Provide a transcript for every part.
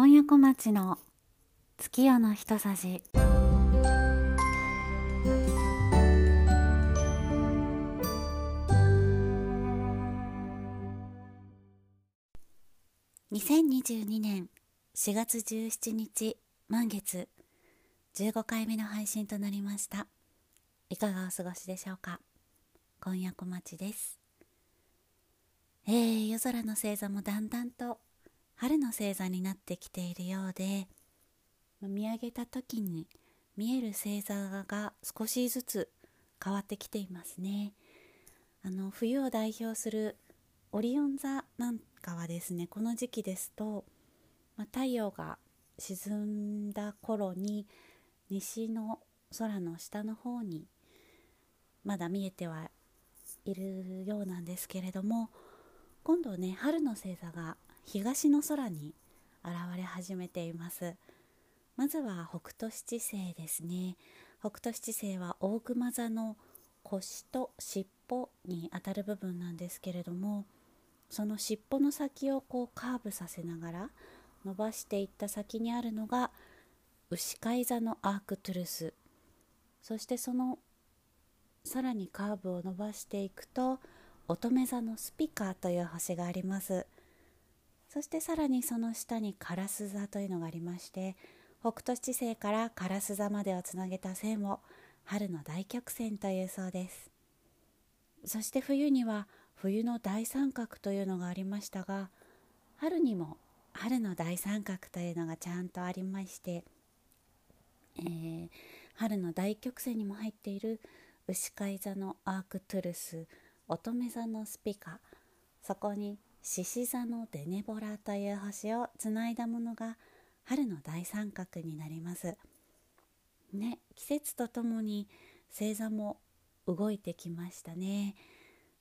今夜小町の月夜の一さじ。2022年4月17日満月。15回目の配信となりました。いかがお過ごしでしょうか？今夜小町です。えー、夜空の星座もだんだんと春の星座になってきているようで見上げた時に見える星座が少しずつ変わってきていますね。あの冬を代表するオリオン座なんかはですねこの時期ですと、ま太陽が沈んだ頃に西の空の下の方にまだ見えてはいるようなんですけれども今度ね春の星座が東の空に現れ始めています。まずは北斗七星ですね。北斗七星は大熊座の腰と尻尾にあたる部分なんですけれどもその尻尾の先をこうカーブさせながら伸ばしていった先にあるのが牛飼い座のアークトゥルス。そしてそのさらにカーブを伸ばしていくと乙女座のスピカーという星があります。そしてさらにその下にカラス座というのがありまして北斗七星からカラス座までをつなげた線を春の大曲線というそうです。そして冬には冬の大三角というのがありましたが春にも春の大三角というのがちゃんとありまして、えー、春の大曲線にも入っている牛飼い座のアークトゥルス乙女座のスピカそこに獅子座のデネボラという星をつないだものが春の大三角になります。ね季節とともに星座も動いてきましたね。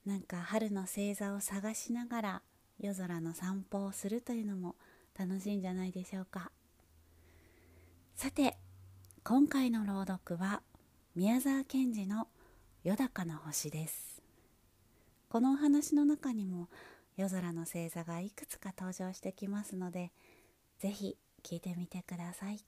なんか春の星座を探しながら夜空の散歩をするというのも楽しいんじゃないでしょうか。さて今回の朗読は宮沢賢治の「よだかな星」です。このお話の中にも夜空の星座がいくつか登場してきますので是非聞いてみてください。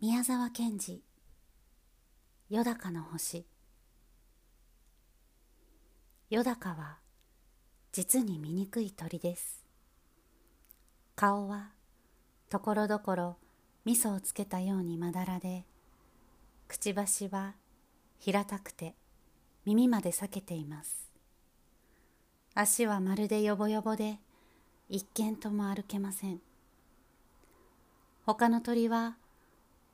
宮沢賢治「よだかの星」よだかは実に醜い鳥です顔はところどころ味噌をつけたようにまだらでくちばしは平たくて耳まで裂けています。足はまるでよぼよぼで一見とも歩けません。他の鳥は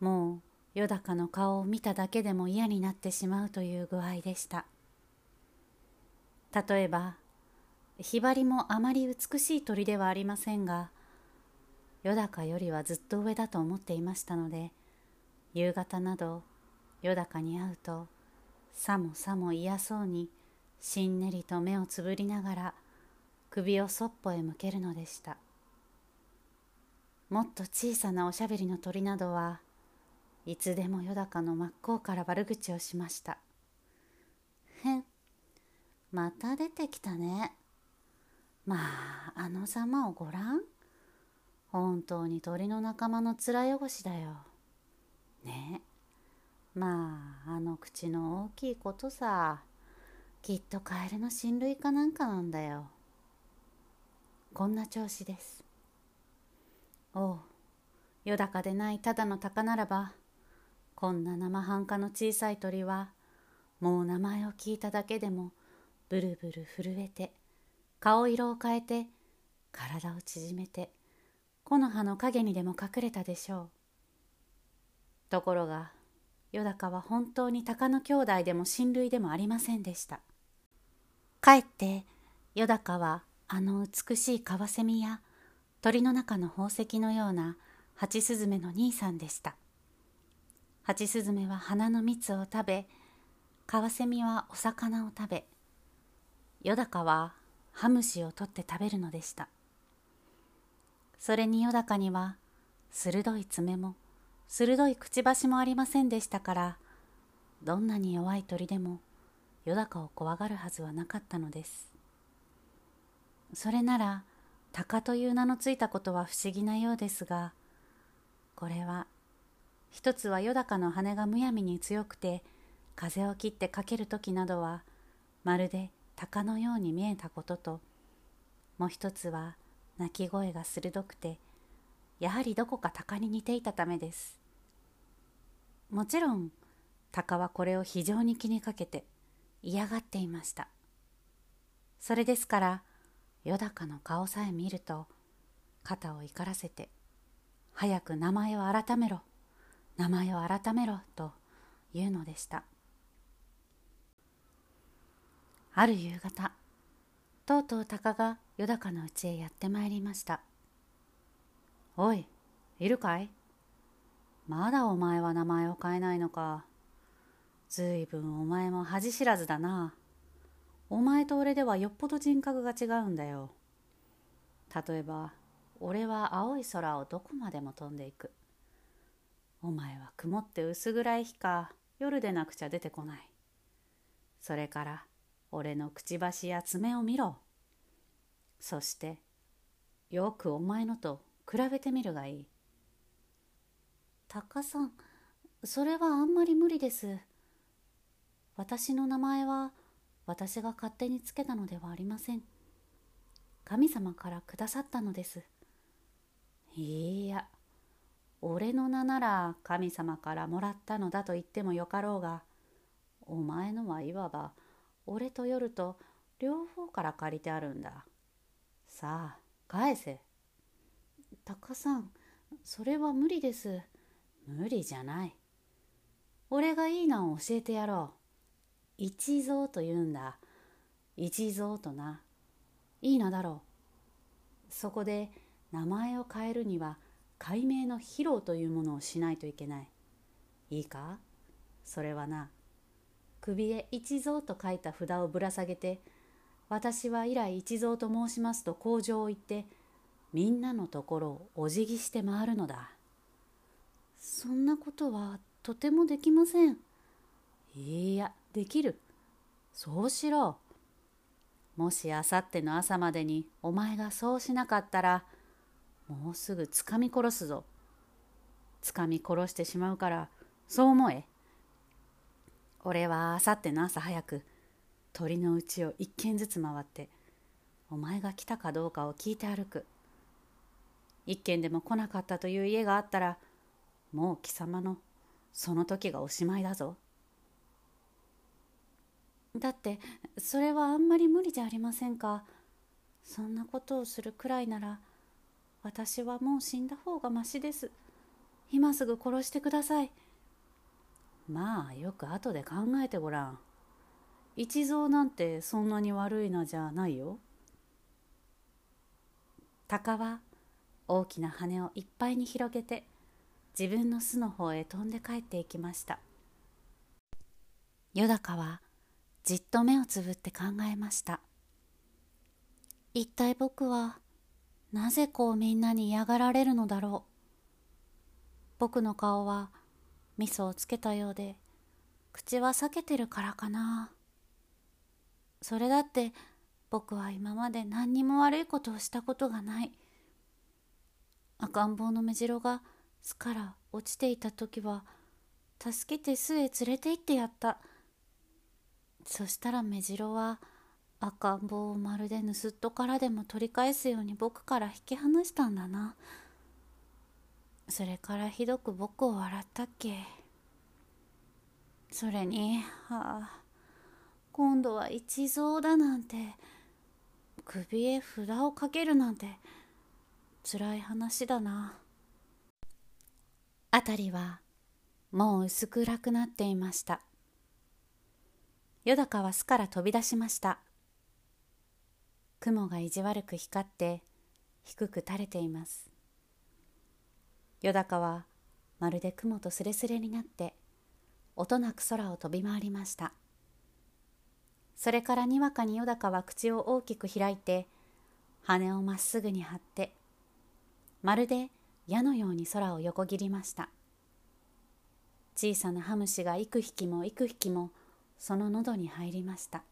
もうよだかの顔を見ただけでも嫌になってしまうという具合でした。例えばひばりもあまり美しい鳥ではありませんがよだかよりはずっと上だと思っていましたので夕方などよだかに会うとさもさも嫌そうにしんねりと目をつぶりながら首をそっぽへ向けるのでした。もっと小さなおしゃべりの鳥などはいつでもよだかの真っ向から悪口をしました。へんまた出てきたね。まああのざまをごらん本当に鳥の仲間の面汚しだよ。ねまああの口の大きいことさきっとカエルの親類かなんかなんだよ。こんな調子です。おうよだかでないただの鷹ならばこんな生半可の小さい鳥はもう名前を聞いただけでもブルブル震えて顔色を変えて体を縮めて木の葉の陰にでも隠れたでしょう。ところがよだかは本当に鷹の兄弟でも親類でもありませんでした。かえってよだかはあの美しいカワセミや鳥の中の宝石のようなハチスズメの兄さんでした。ハチスズメは花の蜜を食べカワセミはお魚を食べよだかはハムシを取って食べるのでした。それによだかには鋭い爪も鋭いくちばしもありませんでしたからどんなに弱い鳥でもよだかを怖がるはずはなかったのです。それなら鷹という名のついたことは不思議なようですがこれは一つはよだかの羽がむやみに強くて風を切ってかける時などはまるで鷹のように見えたことともう一つは鳴き声が鋭くてやはりどこか鷹に似ていたためです。もちろん鷹はこれを非常に気にかけて嫌がっていました。それですからよだかの顔さえ見ると肩を怒らせて「早く名前を改めろ名前を改めろ」と言うのでした。ある夕方とうとう鷹がよだかのうちへやってまいりました。おいいるかい？まだお前は名前を変えないのか。ずいぶんお前も恥知らずだな。お前と俺ではよっぽど人格が違うんだよ。例えば俺は青い空をどこまでも飛んでいく。お前は曇って薄暗い日か。夜でなくちゃ出てこない。それから俺のくちばしや爪を見ろ。そして、よくお前のと比べてみるがいい。タカさん、それはあんまり無理です。私の名前は私が勝手につけたのではありません。神様からくださったのです。いいや、俺の名なら神様からもらったのだと言ってもよかろうが、お前のはいわば俺と夜と両方から借りてあるんだ。さあ、返せ。タカさん、それは無理です。無理じゃない。俺がいい名を教えてやろう。一蔵と言うんだ。一蔵とな。いい名だろう。そこで名前を変えるには解明の披露というものをしないといけない。いいか？それはな、首へ一蔵と書いた札をぶら下げて私は以来一蔵と申しますと工場を行ってみんなのところをお辞儀して回るのだ。そんなことはとてもできません。いやできる。そうしろ。もしあさっての朝までにお前がそうしなかったらもうすぐつかみ殺すぞ。つかみ殺してしまうからそう思え。俺はあさっての朝早く鳥のうちを一軒ずつ回ってお前が来たかどうかを聞いて歩く。一軒でも来なかったという家があったらもう貴様のその時がおしまいだぞ。だってそれはあんまり無理じゃありませんか。そんなことをするくらいなら私はもう死んだ方がましです。今すぐ殺してください。まあよく後で考えてごらん。一蔵なんてそんなに悪いのじゃないよ。鷹は大きな羽をいっぱいに広げて自分の巣の方へ飛んで帰っていきました。よだかはじっと目をつぶって考えました。一体僕はなぜこうみんなに嫌がられるのだろう。僕の顔は味噌をつけたようで口は裂けてるからかな。それだって僕は今まで何にも悪いことをしたことがない。赤ん坊の目白が巣から落ちていた時は助けて巣へ連れて行ってやった。そしたら目白は赤ん坊をまるで盗っ人からでも取り返すように僕から引き離したんだな。それからひどく僕を笑ったっけ。それにああ今度は一蔵だなんて。首へ札をかけるなんて。辛い話だな。辺りはもう薄暗くなっていました。よだかは巣から飛び出しました。雲が意地悪く光って低く垂れています。よだかはまるで雲とすれすれになって音なく空を飛び回りました。それからにわかによだかは口を大きく開いて羽をまっすぐに張ってまるで矢のように空を横切りました。小さなハムシが幾匹も幾匹もその喉に入りました。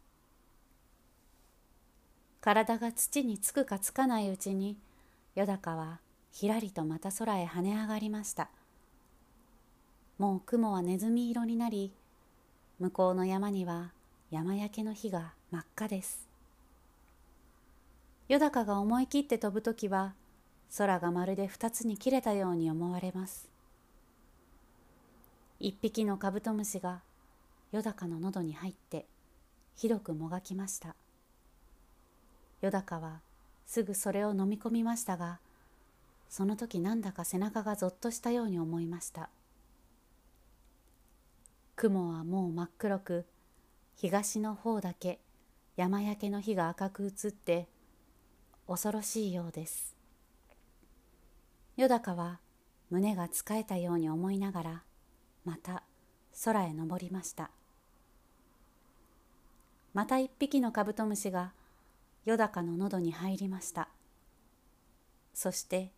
体が土につくかつかないうちによだかはひらりとまた空へ跳ね上がりました。もう雲はネズミ色になり向こうの山には山焼けの火が真っ赤です。よだかが思い切って飛ぶ時は空がまるで二つに切れたように思われます。一匹のカブトムシがよだかの喉に入ってひどくもがきました。よだかはすぐそれを飲み込みましたがその時なんだか背中がぞっとしたように思いました。雲はもう真っ黒く東の方だけ山焼けの火が赤く映って恐ろしいようです。よだかは胸がつかえたように思いながらまた空へ登りました。また一匹のカブトムシがよだかの喉に入りました。そして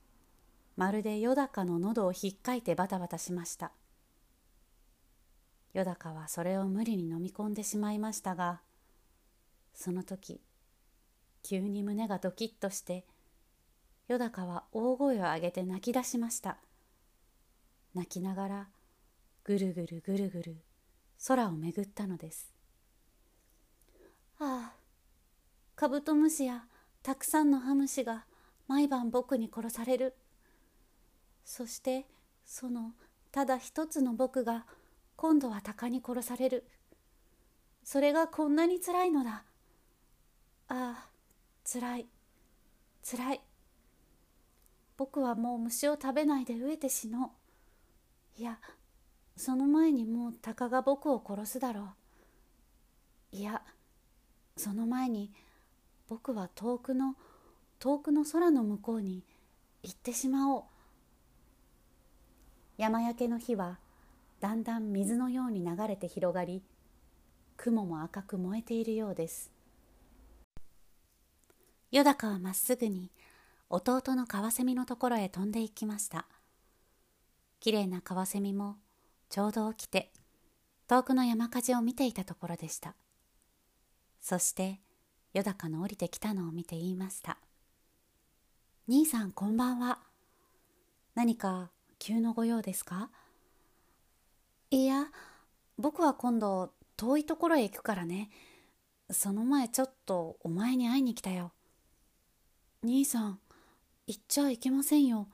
まるでよだかの喉をひっかいてバタバタしました。よだかはそれを無理に飲み込んでしまいましたがその時急に胸がドキッとしてよだかは大声を上げて泣き出しました。泣きながらぐるぐるぐるぐる空をめぐったのです。ああカブトムシやたくさんのハムシが毎晩僕に殺される。そしてそのただ一つの僕が今度は鷹に殺される。それがこんなにつらいのだ。ああつらい。つらい。僕はもう虫を食べないで飢えて死のう。いやその前にもう鷹が僕を殺すだろう。いやその前に僕は遠くの遠くの空の向こうに行ってしまおう。山焼けの火はだんだん水のように流れて広がり雲も赤く燃えているようです。よだかはまっすぐに弟のカワセミのところへ飛んでいきました。きれいなカワセミもちょうど起きて遠くの山火事を見ていたところでした。そしてよだかの降りてきたのを見て言いました「兄さんこんばんは。何か急のご用ですか?」いや僕は今度遠いところへ行くからねその前ちょっとお前に会いに来たよ兄さん行っちゃいけませんよ。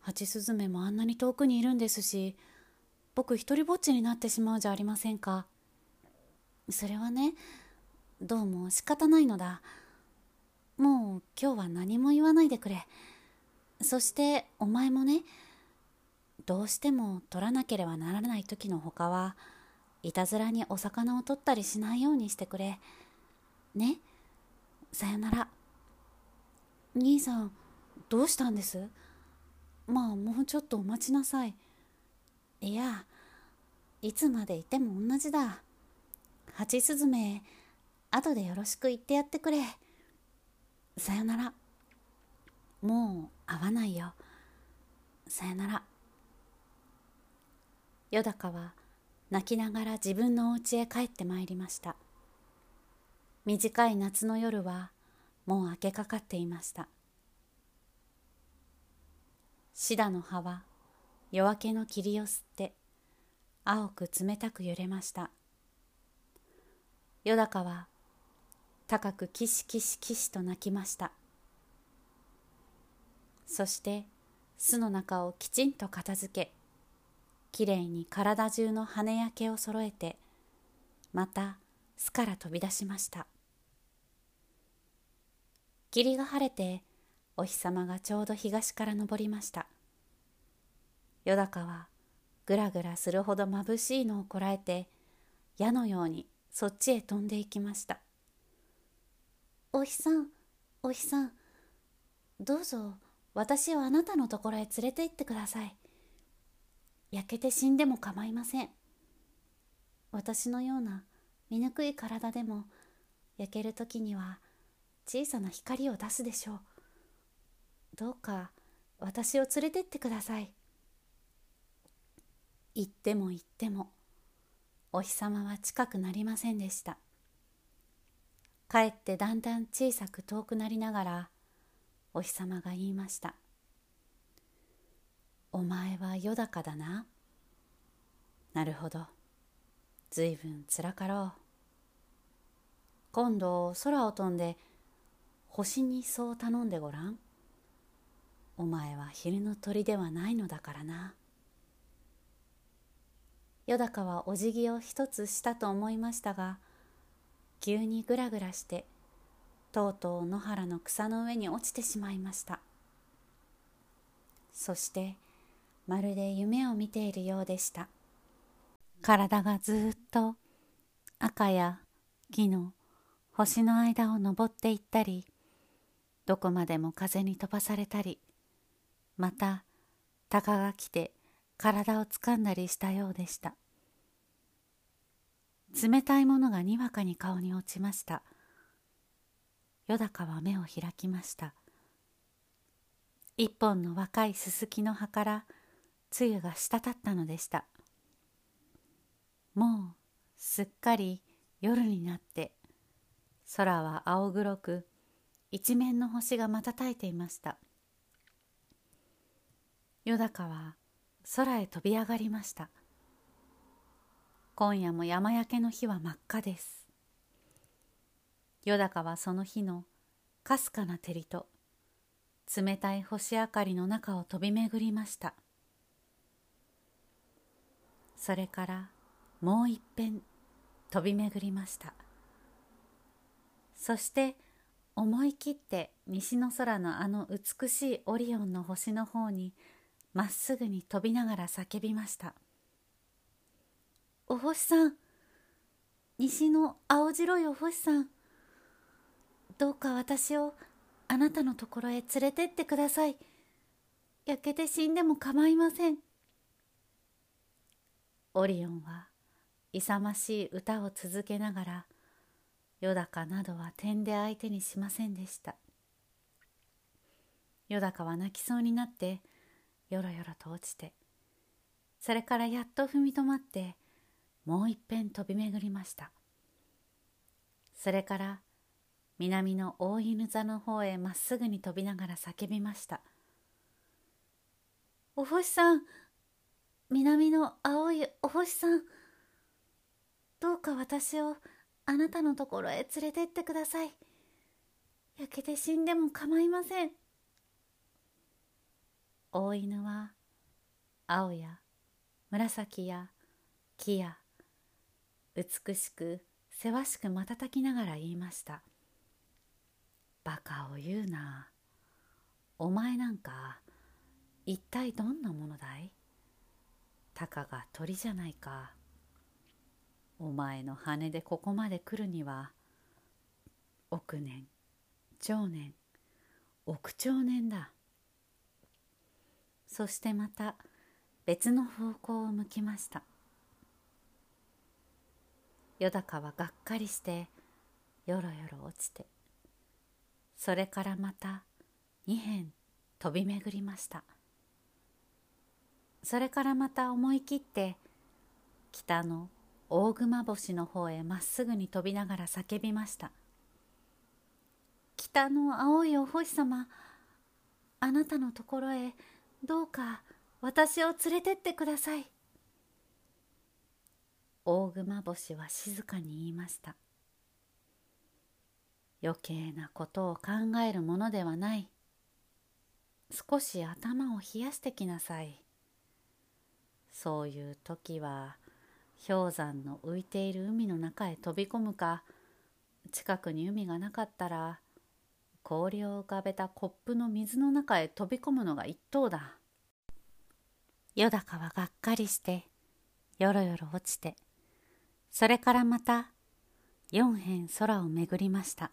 ハチスズメもあんなに遠くにいるんですし、僕一人ぼっちになってしまうじゃありませんか。それはね、どうも仕方ないのだ。もう今日は何も言わないでくれ。そしてお前もね、どうしても取らなければならない時のほかは、いたずらにお魚を取ったりしないようにしてくれ。ね？さよなら。兄さん、どうしたんです？まあもうちょっとお待ちなさい。いやいつまでいても同じだ。ハチスズメ後でよろしく言ってやってくれ。さよなら。もう会わないよ。さよなら。よだかは泣きながら自分のお家へ帰ってまいりました。短い夏の夜はもう明けかかっていました。シダの葉は夜明けの霧を吸って青く冷たく揺れました。よだかは高くキシキシキシと鳴きました。そして巣の中をきちんと片付けきれいに体中の羽焼けをそろえてまた巣から飛び出しました。霧が晴れてお日様がちょうど東から昇りました。よだかはぐらぐらするほどまぶしいのをこらえて矢のようにそっちへ飛んでいきました。お日さんお日さんどうぞ私をあなたのところへ連れて行ってください。焼けて死んでも構いません。私のような醜い体でも焼ける時には小さな光を出すでしょう。どうか私を連れてってください。行っても行ってもお日様は近くなりませんでした。かえってだんだん小さく遠くなりながらお日様が言いました「お前はよだかだな」なるほど。ずいぶんつらかろう。今度空を飛んで星にそう頼んでごらん。お前は昼の鳥ではないのだからな。よだかはお辞儀を一つしたと思いましたが急にぐらぐらしてとうとう野原の草の上に落ちてしまいました。そしてまるで夢を見ているようでした。体がずっと赤や木の星の間を登っていったりどこまでも風に飛ばされたりまた鷹が来て体をつかんだりしたようでした。冷たいものがにわかに顔に落ちました。よだかは目を開きました。一本の若いすすきの葉から露が滴ったのでした。もうすっかり夜になって空は青黒く一面の星が瞬いていました。よだかは空へ飛び上がりました。今夜も山焼けの日は真っ赤です。よだかはその日のかすかな照りと冷たい星明かりの中を飛び巡りました。それからもういっぺん飛び巡りました。そして思い切って西の空のあの美しいオリオンの星の方にまっすぐに飛びながら叫びました「お星さん西の青白いお星さんどうか私をあなたのところへ連れてってください。焼けて死んでも構いません」オリオンは勇ましい歌を続けながらよだかなどは点で相手にしませんでした。よだかは泣きそうになってよろよろと落ちてそれからやっと踏み止まってもういっぺん飛び巡りました。それから南の大犬座の方へまっすぐに飛びながら叫びました「お星さん南の青いお星さん。どうか私をあなたのところへ連れてってください。焼けて死んでも構いません。大犬は青や紫や木や美しくせわしく瞬きながら言いました。バカを言うな。お前なんか一体どんなものだい？たかが鳥じゃないか。お前の羽でここまで来るには億年長年億長年だ。そしてまた別の方向を向きました。よだかはがっかりしてよろよろ落ちてそれからまた二辺飛び巡りました。それからまた思い切って北の大熊星の方へまっすぐに飛びながら叫びました。北の青いお星様あなたのところへどうか私を連れてってください。大熊星は静かに言いました。余計なことを考えるものではない。少し頭を冷やしてきなさい。そういう時は氷山の浮いている海の中へ飛び込むか近くに海がなかったら氷を浮かべたコップの水の中へ飛び込むのが一等だ。よだかはがっかりしてよろよろ落ちてそれからまた四辺空を巡りました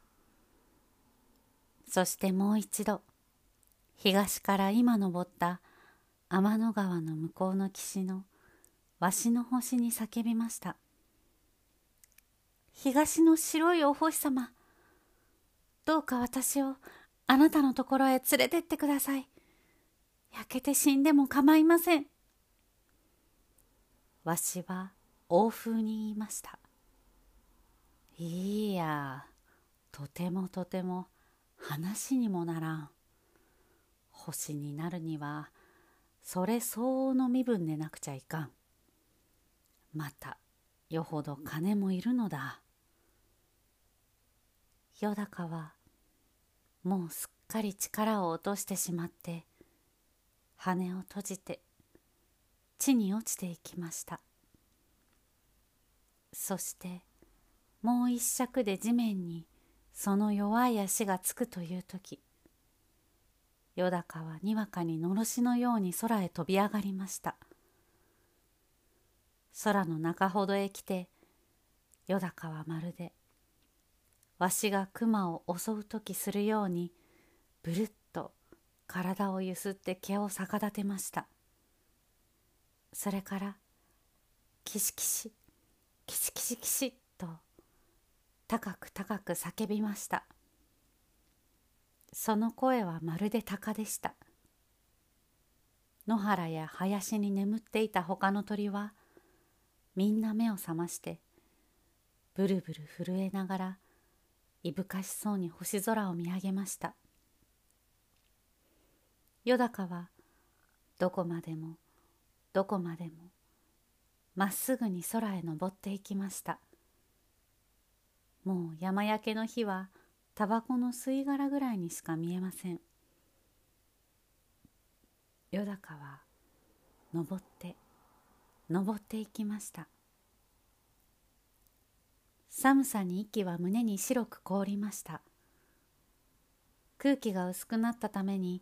そしてもう一度東から今登った天の川の向こうの岸のわしの星に叫びました東の白いお星様どうか私をあなたのところへ連れてってください焼けて死んでも構いません。わしは欧風に言いました。いいや、とてもとても話にもならん。星になるには、それ相応の身分でなくちゃいかん。また、よほど金もいるのだ。よだかは、もうすっかり力を落としてしまって、羽を閉じて、地に落ちていきました。そしてもう一尺で地面にその弱い足がつくという時よだかはにわかにのろしのように空へ飛び上がりました。空の中ほどへ来てよだかはまるでわしが熊を襲う時するようにぶるっと体をゆすって毛を逆立てました。それからキシキシキシキシキシと高く高く叫びました。その声はまるで鷹でした。野原や林に眠っていた他の鳥はみんな目を覚ましてブルブル震えながらいぶかしそうに星空を見上げました。よだかはどこまでもどこまでもまっすぐに空へ登っていきました。もう山焼けの火はタバコの吸い殻ぐらいにしか見えません。よだかは登って登っていきました。寒さに息は胸に白く凍りました。空気が薄くなったために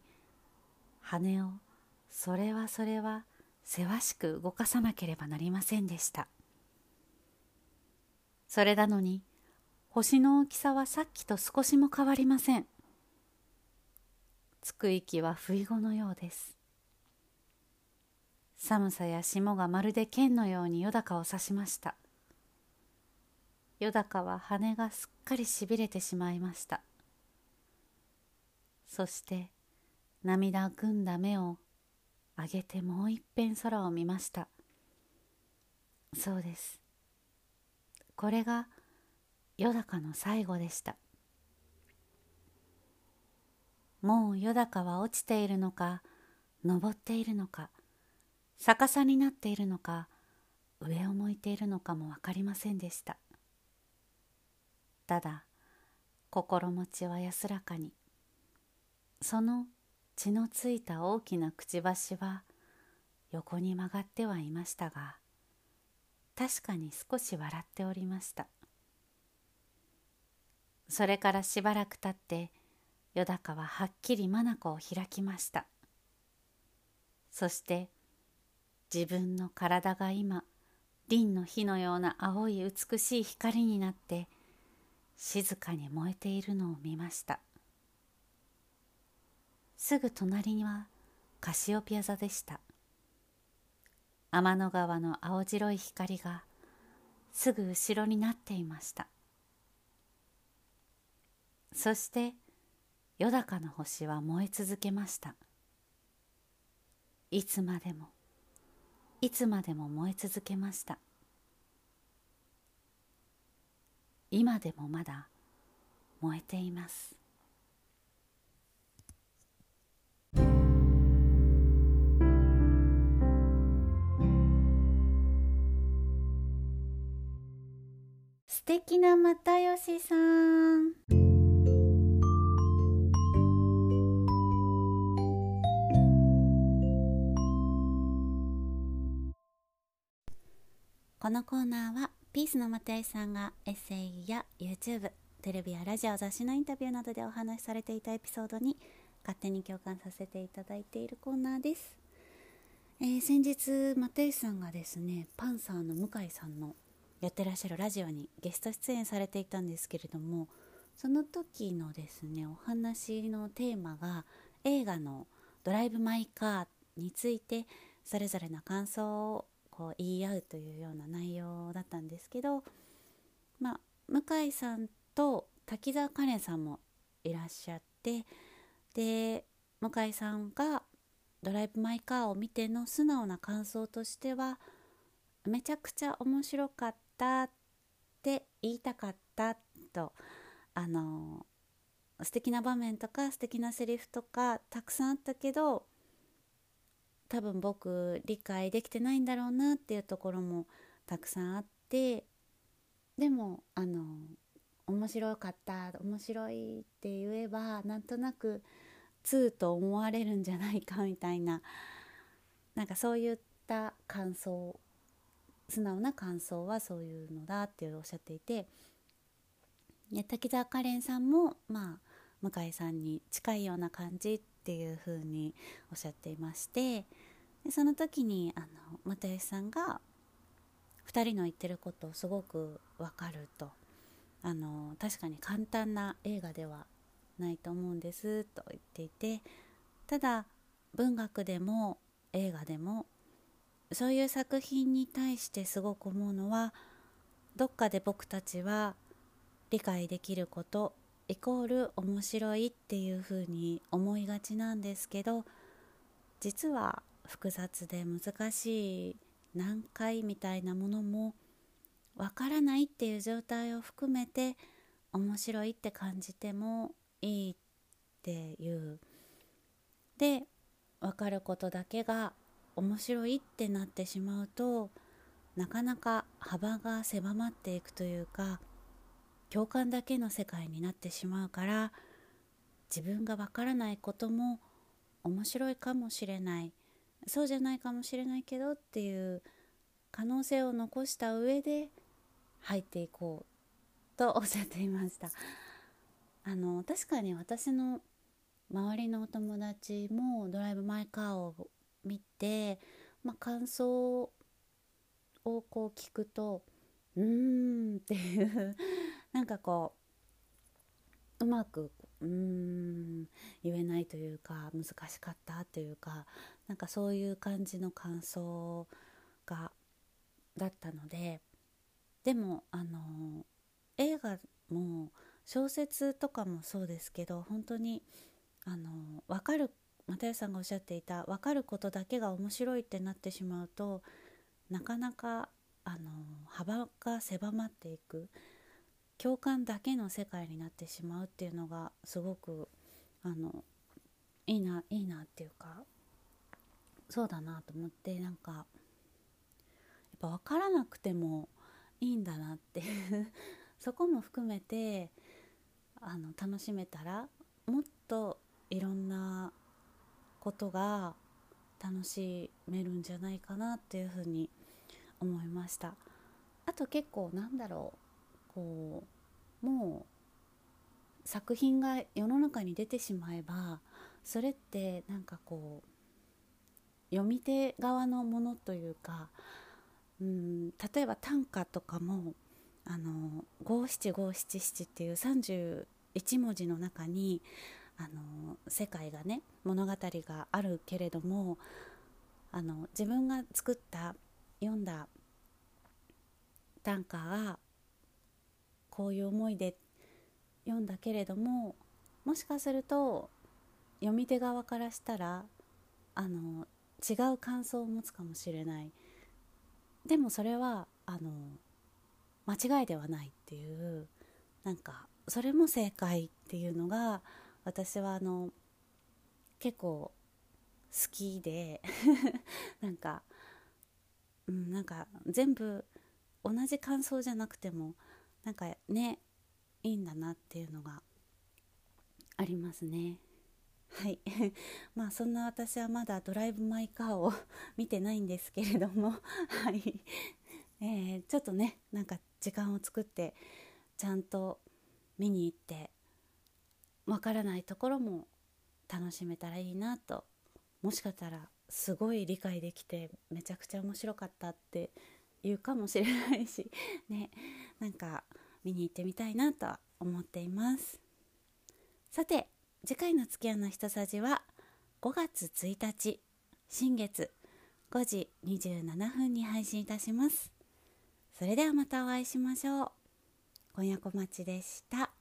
羽をそれはそれはせわしく動かさなければなりませんでした。それなのに星の大きさはさっきと少しも変わりません。つく息は不意後のようです。寒さや霜がまるで剣のようによだかを刺しました。よだかは羽がすっかりしびれてしまいました。そして涙ぐんだ目を上げてもう一遍空を見ました。そうです。これがよだかの最後でした。もうよだかは落ちているのか登っているのか逆さになっているのか上を向いているのかも分かりませんでした。ただ心持ちは安らかにその血のついた大きなくちばしは横に曲がってはいましたが確かに少し笑っておりました。それからしばらくたってよだかははっきり眼を開きました。そして自分の体が今輪の火のような青い美しい光になって静かに燃えているのを見ました。すぐ隣にはカシオピア座でした。天の川の青白い光がすぐ後ろになっていました。そしてよだかの星は燃え続けました。いつまでもいつまでも燃え続けました。今でもまだ燃えています。素敵な又吉さん。このコーナーはピースの又吉さんがエッセイや YouTube テレビやラジオ雑誌のインタビューなどでお話しされていたエピソードに勝手に共感させていただいているコーナーです、えー、先日又吉さんがですねパンサーの向井さんのやってらっしゃるラジオにゲスト出演されていたんですけれどもその時のですねお話のテーマが映画の「ドライブ・マイ・カー」についてそれぞれの感想をこう言い合うというような内容だったんですけど、まあ、向井さんと滝沢カレンさんもいらっしゃってで向井さんが「ドライブ・マイ・カーを見ての素直な感想としてはめちゃくちゃ面白かったって言いたかったとあの素敵な場面とか素敵なセリフとかたくさんあったけど多分僕理解できてないんだろうなっていうところもたくさんあってでもあの面白かった面白いって言えばなんとなく2と思われるんじゃないかみたいななんかそういった感想素直な感想はそういうのだっておっしゃっていて滝沢カレンさんもまあ向井さんに近いような感じっていう風におっしゃっていましてでその時にあの又吉さんが2人の言ってることをすごく分かると。あの確かに簡単な映画ではないと思うんですと言っていてただ文学でも映画でもそういう作品に対してすごく思うのはどっかで僕たちは理解できることイコール面白いっていうふうに思いがちなんですけど実は複雑で難しい難解みたいなものもわからないっていう状態を含めて面白いって感じてもいいっていう。で分かることだけが面白いってなってしまうとなかなか幅が狭まっていくというか共感だけの世界になってしまうから自分が分からないことも面白いかもしれない。そうじゃないかもしれないけどっていう可能性を残した上で入っていこうとおっしゃっていました。あの確かに私の周りのお友達もドライブ・マイ・カーを見て、まあ、感想をこう聞くとうーんっていうなんかこううまくうーん言えないというか難しかったというかなんかそういう感じの感想がだったのででもあの映画も小説とかもそうですけど本当にあの分かる又吉さんがおっしゃっていた分かることだけが面白いってなってしまうとなかなかあの幅が狭まっていく。共感だけの世界になってしまうっていうのがすごくあのいいないいなっていうかそうだなと思ってなんかやっぱ分からなくてもいいんだなっていう。そこも含めてあの楽しめたらもっといろんなことが楽しめるんじゃないかなっていうふうに思いました。あと結構なんだろう。こうもう作品が世の中に出てしまえばそれってなんかこう読み手側のものというかうん例えば短歌とかもあの五七五七七っていう31文字の中にあの世界がね物語があるけれどもあの自分が作った読んだ短歌がこういう思いで読んだけれどももしかすると読み手側からしたらあの違う感想を持つかもしれない。でもそれはあの間違いではないっていうなんかそれも正解っていうのが私はあの結構好きで なんか、うん、なんか全部同じ感想じゃなくてもなんかねいいんだなっていうのがありますね。はい。まあそんな私はまだドライブ・マイ・カーを 見てないんですけれども。はい。えー、ちょっとねなんか時間を作ってちゃんと見に行ってわからないところも楽しめたらいいなと。もしかしたらすごい理解できてめちゃくちゃ面白かったって言うかもしれないし。ね。なんか見に行ってみたいなと思っています。さて次回の月夜のひとさじは5月1日新月5時27分に配信いたします。それではまたお会いしましょう。今夜小町でした。